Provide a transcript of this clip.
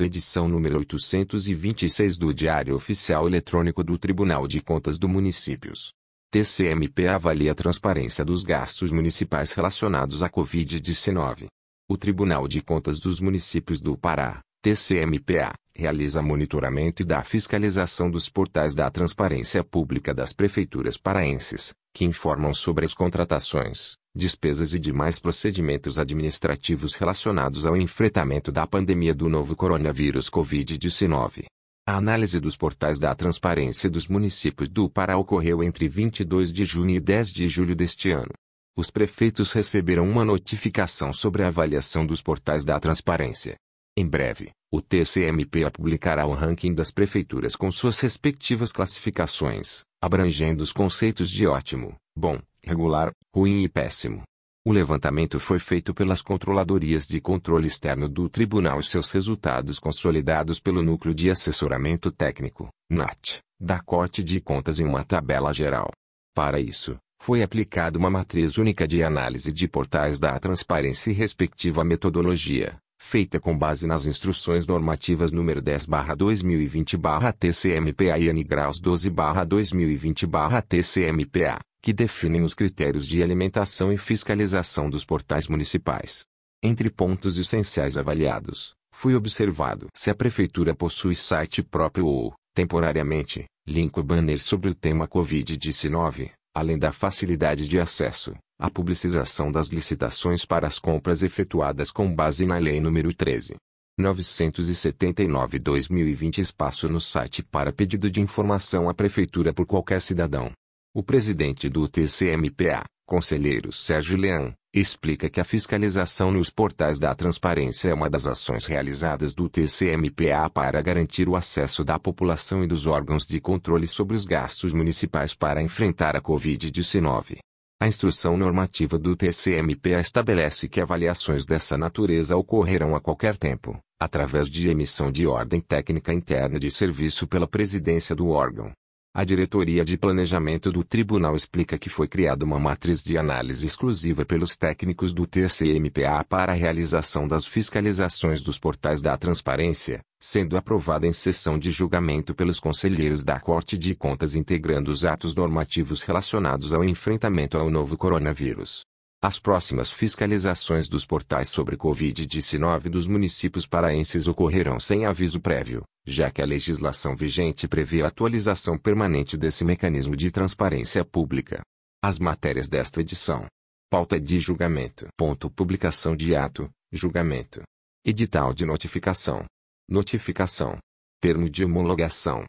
Edição número 826 do Diário Oficial Eletrônico do Tribunal de Contas do Municípios. TCMP avalia a transparência dos gastos municipais relacionados à Covid-19. O Tribunal de Contas dos Municípios do Pará, TCMPA, realiza monitoramento e dá fiscalização dos portais da transparência pública das prefeituras paraenses, que informam sobre as contratações, despesas e demais procedimentos administrativos relacionados ao enfrentamento da pandemia do novo coronavírus Covid-19. A análise dos portais da transparência dos municípios do Pará ocorreu entre 22 de junho e 10 de julho deste ano. Os prefeitos receberam uma notificação sobre a avaliação dos portais da transparência. Em breve, o TCMPA publicará o ranking das prefeituras com suas respectivas classificações, abrangendo os conceitos de ótimo, bom, regular, ruim e péssimo. O levantamento foi feito pelas controladorias de controle externo do tribunal e seus resultados consolidados pelo Núcleo de Assessoramento Técnico, NAT, da Corte de Contas em uma tabela geral. Para isso, foi aplicada uma matriz única de análise de portais da transparência e respectiva metodologia, feita com base nas instruções normativas número 10/2020/TCMPA e N graus 12/2020/TCMPA, que definem os critérios de alimentação e fiscalização dos portais municipais. Entre pontos essenciais avaliados, foi observado se a prefeitura possui site próprio ou, temporariamente, link banner sobre o tema Covid-19, além da facilidade de acesso, a publicização das licitações para as compras efetuadas com base na Lei nº 13. 979-2020 Espaço no site para pedido de informação à Prefeitura por qualquer cidadão. O presidente do TCMPA, conselheiro Sérgio Leão, explica que a fiscalização nos portais da transparência é uma das ações realizadas do TCMPA para garantir o acesso da população e dos órgãos de controle sobre os gastos municipais para enfrentar a Covid-19. A instrução normativa do TCMPA estabelece que avaliações dessa natureza ocorrerão a qualquer tempo, através de emissão de ordem técnica interna de serviço pela presidência do órgão. A diretoria de planejamento do tribunal explica que foi criada uma matriz de análise exclusiva pelos técnicos do TCMPA para a realização das fiscalizações dos portais da transparência, sendo aprovada em sessão de julgamento pelos conselheiros da Corte de Contas integrando os atos normativos relacionados ao enfrentamento ao novo coronavírus. As próximas fiscalizações dos portais sobre Covid-19 dos municípios paraenses ocorrerão sem aviso prévio, já que a legislação vigente prevê a atualização permanente desse mecanismo de transparência pública. As matérias desta edição. Pauta de julgamento. Ponto publicação de ato, julgamento. Edital de notificação. Notificação. Termo de homologação.